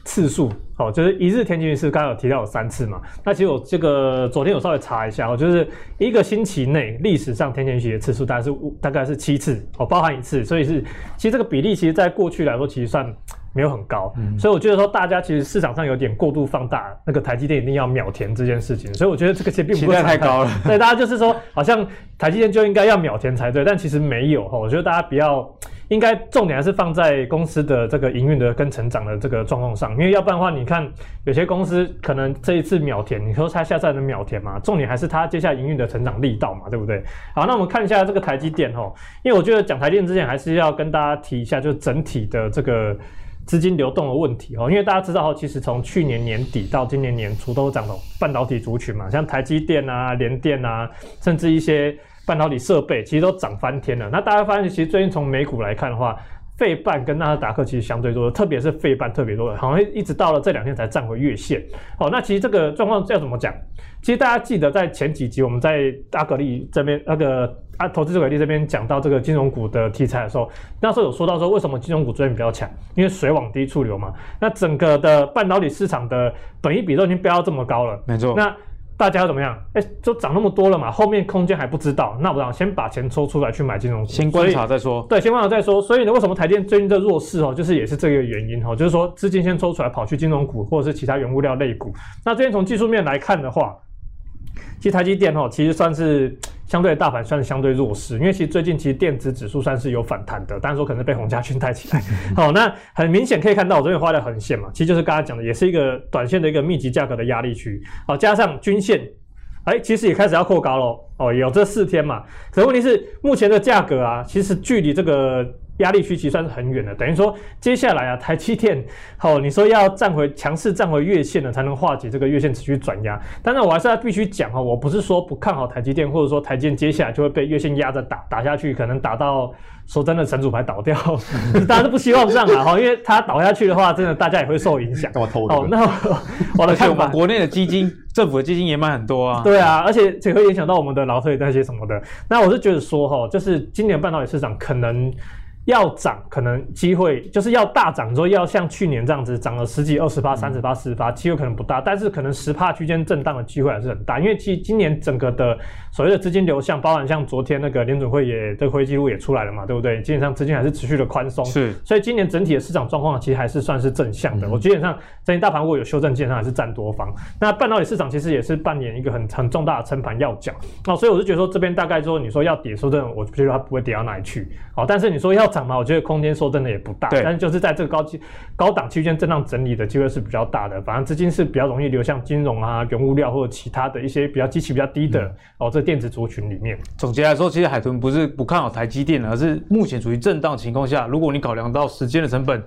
次数哦，就是一日填权息，刚刚有提到有三次嘛。那其实我这个昨天有稍微查一下哦，就是一个星期内历史上填权息的次数大概是五，大概是七次哦，包含一次，所以是其实这个比例其实在过去来说其实算没有很高。嗯，所以我觉得说大家其实市场上有点过度放大那个台积电一定要秒填这件事情，所以我觉得这个其实并不是太高了。对，大家就是说好像台积电就应该要秒填才对，但其实没有哈。我觉得大家不要。应该重点还是放在公司的这个营运的跟成长的这个状况上，因为要不然的话，你看有些公司可能这一次秒填，你说它下次还能秒填吗？重点还是它接下来营运的成长力道嘛，对不对？好，那我们看一下这个台积电哦，因为我觉得讲台积电之前还是要跟大家提一下，就是整体的这个资金流动的问题哦，因为大家知道哦其实从去年年底到今年年初都涨了半导体族群嘛，像台积电啊、联电啊，甚至一些。半导体设备其实都涨翻天了。那大家发现，其实最近从美股来看的话，费半跟纳斯达克其实相对多的，特别是费半特别多的，好像一直到了这两天才站回月线。好，那其实这个状况要怎么讲？其实大家记得在前几集我们在阿格力这边那个啊投资者格力这边讲到这个金融股的题材的时候，那时候有说到说为什么金融股最近比较强？因为水往低处流嘛。那整个的半导体市场的本益比都已经飙到这么高了，没错。那大家要怎么样？哎、欸，就涨那么多了嘛，后面空间还不知道，那我想先把钱抽出来去买金融股，先观察再说。对，先观察再说。所以呢，为什么台电最近的弱势哦，就是也是这个原因哦，就是说资金先抽出来跑去金融股或者是其他原物料类股。那这边从技术面来看的话，其实台积电哦，其实算是相对大盘算是相对弱势，因为其实最近其实电子指数算是有反弹的，但是说可能被鸿家军带起来。好，那很明显可以看到我这边画的横线嘛，其实就是刚才讲的，也是一个短线的一个密集价格的压力区。好，加上均线，哎，其实也开始要扩高喽。哦，有这四天嘛，可问题是目前的价格啊，其实距离这个。压力区其实算是很远的，等于说接下来啊，台积电，好，你说要站回强势站回月线呢，才能化解这个月线持续转压。但是我还是要必须讲哈，我不是说不看好台积电，或者说台积电接下来就会被月线压着打打下去，可能打到说真的神主牌倒掉，大家都不希望这样啊哈，因为它倒下去的话，真的大家也会受影响。哦，那我 的看法，国内的基金、政府的基金也买很多啊。对啊，而且这会影响到我们的劳退那些什么的。那我是觉得说哈，就是今年半导体市场可能。要涨可能机会就是要大涨，说要像去年这样子涨了十几、二十八、三十八、四十八，机会可能不大，但是可能十趴区间震荡的机会还是很大，因为其实今年整个的所谓的资金流向，包含像昨天那个联准会也这个会议记录也出来了嘛，对不对？基本上资金还是持续的宽松，是，所以今年整体的市场状况其实还是算是正向的。嗯、我基本上整体大盘如果有修正，基本上还是占多方。那半导体市场其实也是扮演一个很很重大的撑盘要角，那所以我就觉得说这边大概说你说要跌，说真的，我觉得它不会跌到哪里去，好，但是你说要涨嘛，我觉得空间。说真的也不大，但是就是在这个高级高档区间震荡整理的机会是比较大的。反正资金是比较容易流向金融啊、原物料或者其他的一些比较基期比较低的、嗯、哦，这电子族群里面。总结来说，其实海豚不是不看好台积电，而是目前处于震荡情况下，如果你考量到时间的成本、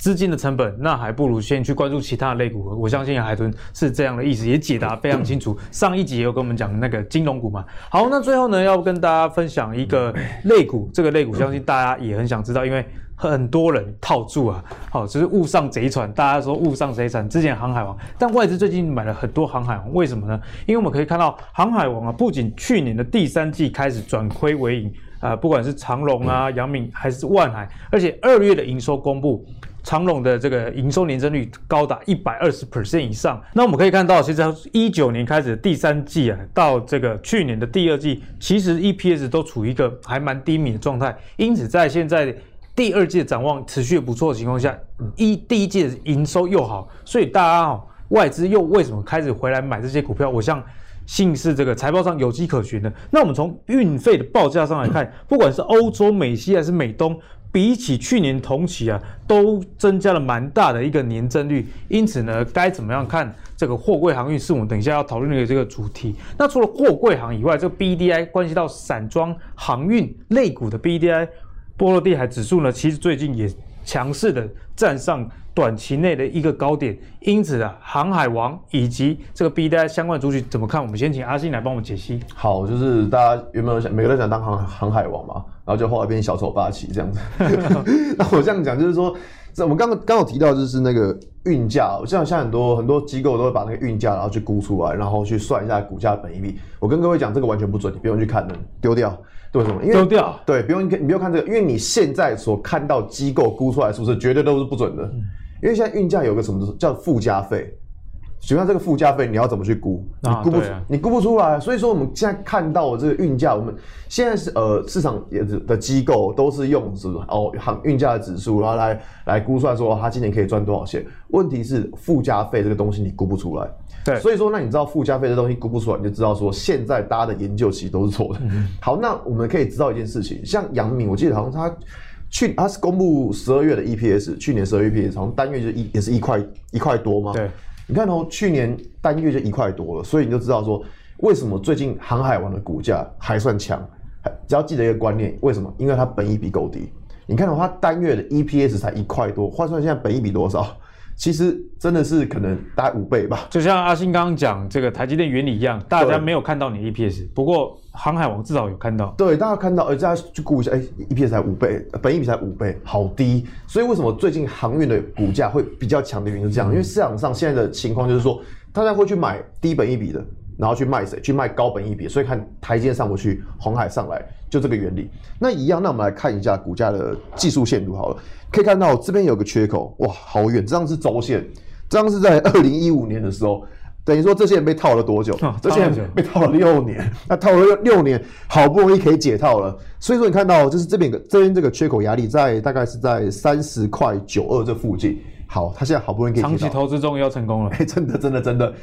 资金的成本，那还不如先去关注其他的类股。我相信海豚是这样的意思，也解答非常清楚。上一集也有跟我们讲那个金融股嘛。好，那最后呢，要跟大家分享一个类股，这个类股相信大家也很想知道，因为。很多人套住啊，好，就是误上贼船。大家说误上贼船，之前航海王，但外资最近买了很多航海王，为什么呢？因为我们可以看到航海王啊，不仅去年的第三季开始转亏为盈啊、呃，不管是长隆啊、阳明还是万海，而且二月的营收公布，长荣的这个营收年增率高达一百二十 percent 以上。那我们可以看到，其实一九年开始第三季啊，到这个去年的第二季，其实 EPS 都处于一个还蛮低迷的状态，因此在现在。第二季的展望持续不错的情况下，一第一季的营收又好，所以大家哦，外资又为什么开始回来买这些股票？我相信是这个财报上有迹可循的。那我们从运费的报价上来看，不管是欧洲、美西还是美东，比起去年同期啊，都增加了蛮大的一个年增率。因此呢，该怎么样看这个货柜航运？是我们等一下要讨论的这个主题。那除了货柜航以外，这个 BDI 关系到散装航运类股的 BDI。波罗的海指数呢，其实最近也强势的站上短期内的一个高点，因此啊，航海王以及这个 BDI 相关的族群怎么看？我们先请阿信来帮我们解析。好，就是大家原本想每个人想当航航海王嘛，然后就后来变小丑霸气这样子。那我这样讲就是说，这我们刚刚刚有提到就是那个运价，我像像很多很多机构都会把那个运价然后去估出来，然后去算一下股价本益比。我跟各位讲，这个完全不准，你不用去看的，丢掉。对什么？因为丢掉。对，不用你，你不用看这个，因为你现在所看到机构估出来是不是绝对都是不准的？嗯、因为现在运价有个什么叫附加费？请问这个附加费你要怎么去估？你估不出，啊、你估不出来。所以说我们现在看到的这个运价，我们现在是呃市场也的机构都是用什么哦航运价的指数，然后来来估出来说它今年可以赚多少钱。问题是附加费这个东西你估不出来。对，所以说，那你知道附加费这东西估不出来，你就知道说现在大家的研究其实都是错的。嗯、好，那我们可以知道一件事情，像杨明，我记得好像他去它是公布十二月的 EPS，去年十二月 EPS 好像单月就一也是一块一块多吗？对，你看哦，去年单月就一块多了，所以你就知道说为什么最近航海王的股价还算强。只要记得一个观念，为什么？因为它本益比够低。你看哦，它，单月的 EPS 才一块多，换算现在本益比多少？其实真的是可能大概五倍吧，就像阿信刚刚讲这个台积电原理一样，大家没有看到你 EPS，不过航海王至少有看到。对，大家看到，而大家去估一下，哎，EPS 才五倍，本益比才五倍，好低。所以为什么最近航运的股价会比较强的原因是这样，因为市场上现在的情况就是说，大家会去买低本益比的，然后去卖谁？去卖高本一比，所以看台积电上不去，红海上来，就这个原理。那一样，那我们来看一下股价的技术线图好了。可以看到这边有个缺口，哇，好远！这张是周线，这张是在二零一五年的时候，等于说这些人被套了多久？哦、这些人被套了六年，那套了六六年，好不容易可以解套了。所以说你看到就是这边个这边这个缺口压力在大概是在三十块九二这附近。好，他现在好不容易可以解套。长期投资终于要成功了，哎，真的真的真的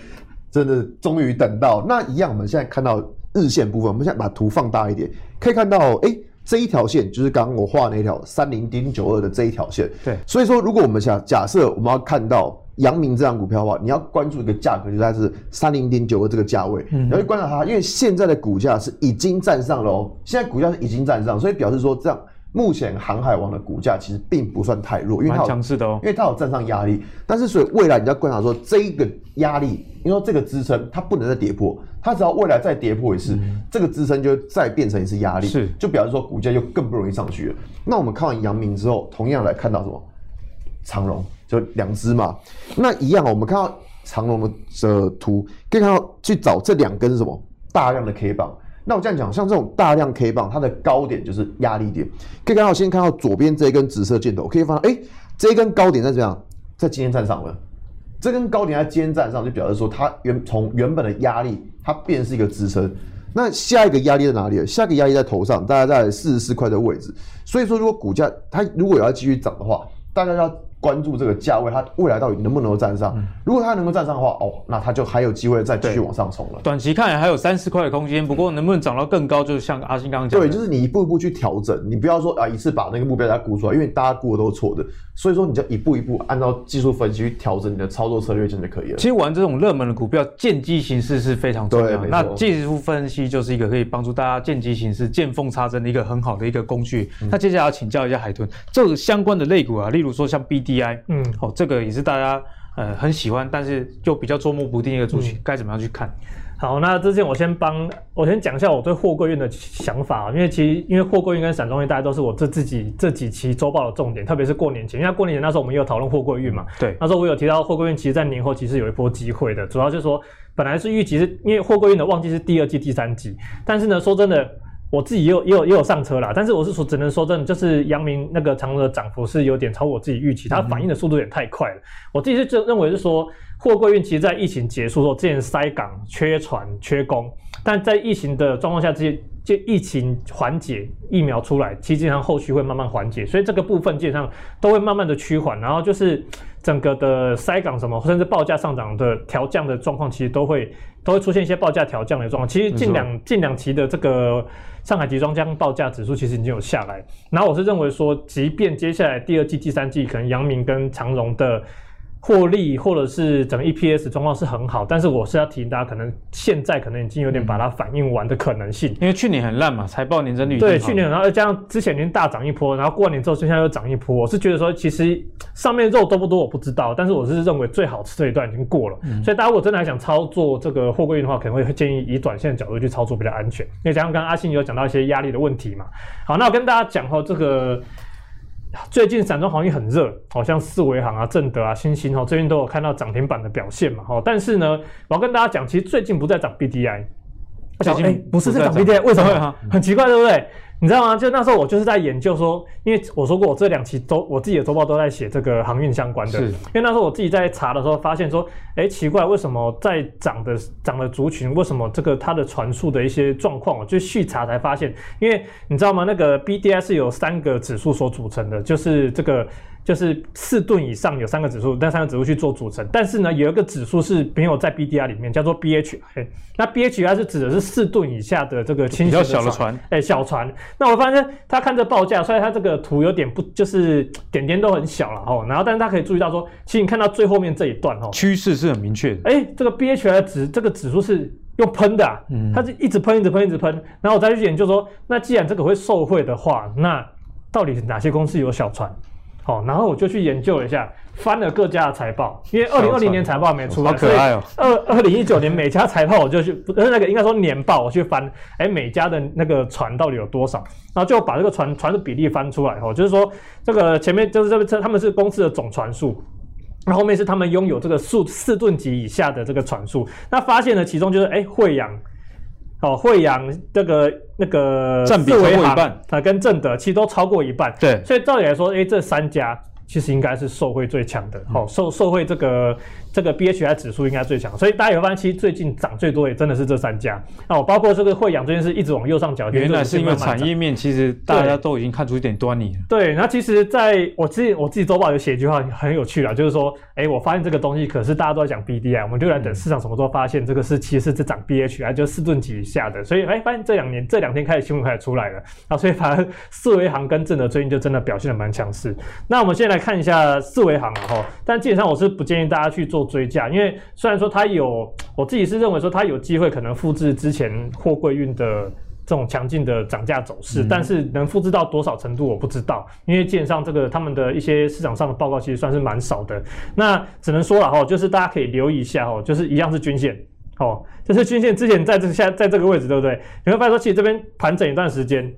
真的终于等到。那一样，我们现在看到日线部分，我们现在把图放大一点，可以看到，哎。这一条线就是刚刚我画那条三零点九二的这一条线。对，所以说如果我们想假设我们要看到阳明这张股票的话，你要关注一个价格，就在是三零点九二这个价位，嗯，然后去观察它，因为现在的股价是已经站上了哦，现在股价是已经站上，所以表示说这样目前航海王的股价其实并不算太弱，因为它强势的哦，因为它有站上压力，但是所以未来你要观察说这一个压力，因为这个支撑它不能再跌破。它只要未来再跌破一次，嗯、这个支撑就再变成一次压力，是就表示说股价就更不容易上去了。那我们看完阳明之后，同样来看到什么？长荣就两只嘛。那一样，我们看到长荣的图，可以看到去找这两根什么大量的 K 棒。那我这样讲，像这种大量 K 棒，它的高点就是压力点。可以看到，先看到左边这一根紫色箭头，可以发现，哎，这一根高点在怎样？在今天站上了。这根高点在肩站上，就表示说它原从原本的压力，它便是一个支撑。那下一个压力在哪里？下一个压力在头上，大概在四十四块的位置。所以说，如果股价它如果要继续涨的话，大家要。关注这个价位，它未来到底能不能够站上？嗯、如果它能够站上的话，哦，那它就还有机会再继续往上冲了。短期看来还有三十块的空间，不过能不能涨到更高，就是像阿星刚刚讲的，对，就是你一步一步去调整，你不要说啊一次把那个目标再估出来，因为大家估的都是错的。所以说你就一步一步按照技术分析去调整你的操作策略，就可以了。其实玩这种热门的股票，见机行事是非常重要的。那技术分析就是一个可以帮助大家见机行事、见缝插针的一个很好的一个工具。嗯、那接下来要请教一下海豚，这个相关的类股啊，例如说像 BDI，嗯，哦。这个也是大家呃很喜欢，但是就比较捉摸不定一个族群，嗯、该怎么样去看？好，那之前我先帮我先讲一下我对货柜运的想法啊，因为其实因为货柜运跟散装运大家都是我这自己这几期周报的重点，特别是过年前，因为过年前那时候我们也有讨论货柜运嘛，对，那时候我有提到货柜运，其实在年后其实有一波机会的，主要就是说本来是预期是因为货柜运的旺季是第二季、第三季，但是呢，说真的。我自己也有也有也有上车啦，但是我是说只能说真的，就是阳明那个长荣的涨幅是有点超过我自己预期，它反应的速度有点太快了。嗯、我自己是就认为是说，货柜运其实在疫情结束之后，之前塞港、缺船、缺工，但在疫情的状况下，这些就疫情缓解，疫苗出来，其实基本上后续会慢慢缓解，所以这个部分基本上都会慢慢的趋缓，然后就是整个的塞港什么，甚至报价上涨的调降的状况，其实都会都会出现一些报价调降的状况。其实近两近两期的这个。上海集装箱报价指数其实已经有下来，然后我是认为说，即便接下来第二季、第三季可能阳明跟长荣的获利或者是整个 EPS 状况是很好，但是我是要提醒大家，可能现在可能已经有点把它反映完的可能性，因为去年很烂嘛，财报年增率对去年，然后加上之前已经大涨一波，然后过完年之后现在又涨一波，我是觉得说其实上面肉多不多我不知道，但是我是认为最好吃的一段已经过了，嗯、所以大家如果真的还想操作这个货柜运的话，可能会建议以短线的角度去操作比较安全，因为加上刚刚阿信有讲到一些压力的问题嘛，好，那我跟大家讲哈这个。最近散装行业很热，好像四维行啊、正德啊、新兴哦，最近都有看到涨停板的表现嘛。哦，但是呢，我要跟大家讲，其实最近不在涨 BDI，哎、欸，不是在涨 BDI，为什么？很奇怪，对不对？你知道吗？就那时候我就是在研究说，因为我说过我这两期周我自己的周报都在写这个航运相关的。是。因为那时候我自己在查的时候发现说，哎、欸，奇怪，为什么在涨的涨的族群，为什么这个它的传输的一些状况，我就细查才发现，因为你知道吗？那个 BDI 是由三个指数所组成的，就是这个。就是四吨以上有三个指数，那三个指数去做组成，但是呢，有一个指数是没有在 BDI 里面，叫做 BHI。那 BHI 是指的是四吨以下的这个轻型小的船，哎、欸，小船。那我发现他看这报价，虽然他这个图有点不，就是点点都很小了哦。然后，但是他可以注意到说，其实你看到最后面这一段哦，趋势是很明确的。哎、欸，这个 BHI 的指这个指数是用喷的、啊，嗯，它是一直喷，一直喷，一直喷。然后我再去研究说，那既然这个会受贿的话，那到底哪些公司有小船？哦，然后我就去研究了一下，翻了各家的财报，因为二零二零年财报没出来，好可爱哦。二二零一九年每家财报我就去，不是那个应该说年报，我去翻，哎，每家的那个船到底有多少，然后就把这个船船的比例翻出来，哦，就是说这个前面就是这个车，他们是公司的总船数，那后面是他们拥有这个数四吨级以下的这个船数，那发现呢，其中就是哎慧洋。哦，惠阳这个那个占比超过一半，它，跟正德其实都超过一半。对，所以照理来说，哎，这三家其实应该是受惠最强的。好、哦，受受惠这个。这个 BHI 指数应该最强，所以大家有发现，其实最近涨最多也真的是这三家。那哦，包括这个慧洋这件事一直往右上角，原来是因为产业面，其实大家都已经看出一点端倪了。对，那其实在我自己我自己周报有写一句话很有趣啦，就是说，哎，我发现这个东西可是大家都在讲 BDI，我们就来等市场什么时候发现这个是其实是涨 BHI，就四吨级以下的，所以哎，发现这两年这两天开始新闻开始出来了啊，所以反而四维行跟正德最近就真的表现的蛮强势。那我们现在来看一下四维行啊哈，但基本上我是不建议大家去做追价，因为虽然说它有，我自己是认为说它有机会可能复制之前货柜运的这种强劲的涨价走势，嗯、但是能复制到多少程度我不知道，因为基本上这个他们的一些市场上的报告其实算是蛮少的。那只能说了哈，就是大家可以留意一下哈，就是一样是均线哦，就是均线之前在这下在这个位置对不对？你会发现说其实这边盘整一段时间，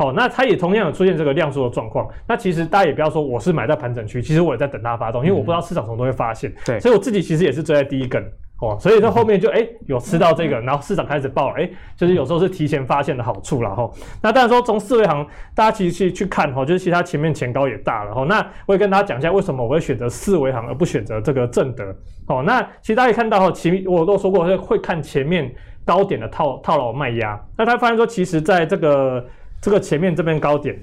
好，那它也同样有出现这个量缩的状况。那其实大家也不要说我是买在盘整区，其实我也在等它发动，因为我不知道市场什么时候会发现。对，所以我自己其实也是追在第一根。哦，所以这后面就哎、欸、有吃到这个，然后市场开始爆了，哎、欸，就是有时候是提前发现的好处了哈。那当然说从四维行，大家其实去去看哈，就是其他前面前高也大了哈。那我也跟大家讲一下为什么我会选择四维行而不选择这个正德。哦，那其实大家也看到哈，前我都说过会会看前面高点的套套牢卖压。那他发现说，其实在这个这个前面这边高点，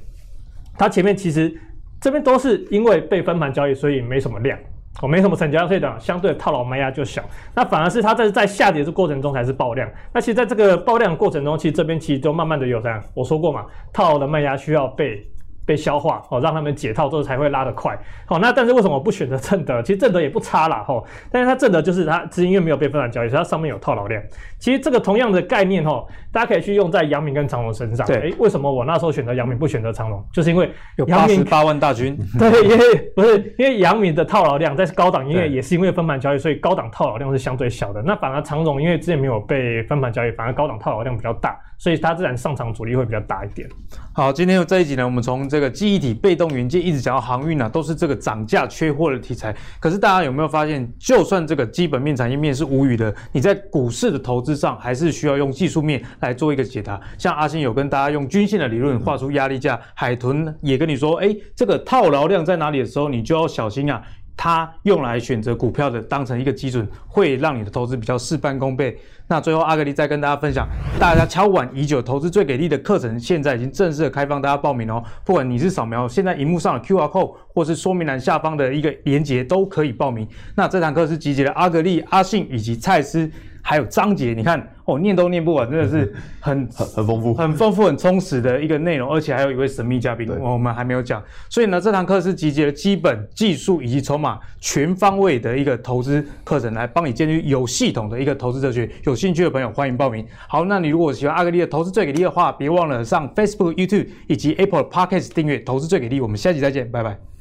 它前面其实这边都是因为被分盘交易，所以没什么量。我，没什么成交，所以讲相对的套牢卖压就小。那反而是它在在下跌的过程中才是爆量。那其实在这个爆量的过程中，其实这边其实就慢慢的有这样，我说过嘛，套牢的卖压需要被。被消化哦，让他们解套之后才会拉得快。好，那但是为什么我不选择 正德？其实正德也不差啦。哈。但是它正德就是它资金因为没有被分散交易，所以它上面有套牢量。其实这个同样的概念哈，大家可以去用在阳明跟长荣身上。对，哎，为什么我那时候选择阳明不选择长荣？就是因为有八十八万大军。对，因为不是因为阳明的套牢量在高档，因为也是因为分盘交易，所以高档套牢量是相对小的。那反而长荣因为之前没有被分盘交易，反而高档套牢量比较大，所以它自然上场阻力会比较大一点。好，今天这一集呢，我们从这这个记忆体被动元件一直讲到航运啊，都是这个涨价缺货的题材。可是大家有没有发现，就算这个基本面、产业面是无语的，你在股市的投资上还是需要用技术面来做一个解答。像阿星有跟大家用均线的理论画出压力价，海豚也跟你说，哎，这个套牢量在哪里的时候，你就要小心啊。它用来选择股票的，当成一个基准，会让你的投资比较事半功倍。那最后，阿格力再跟大家分享，大家敲碗已久投资最给力的课程，现在已经正式的开放大家报名哦。不管你是扫描现在荧幕上的 QR code，或是说明栏下方的一个连结，都可以报名。那这堂课是集结了阿格力、阿信以及蔡司。还有章节，你看哦，念都念不完，真的是 很很很丰富、很丰富、很充实的一个内容，而且还有一位神秘嘉宾，我们还没有讲。所以呢，这堂课是集结了基本技术以及筹码全方位的一个投资课程，来帮你建立有系统的一个投资哲学。有兴趣的朋友欢迎报名。好，那你如果喜欢阿格力的投资最给力的话，别忘了上 Facebook、YouTube 以及 Apple Podcast 订阅投资最给力。我们下期再见，拜拜。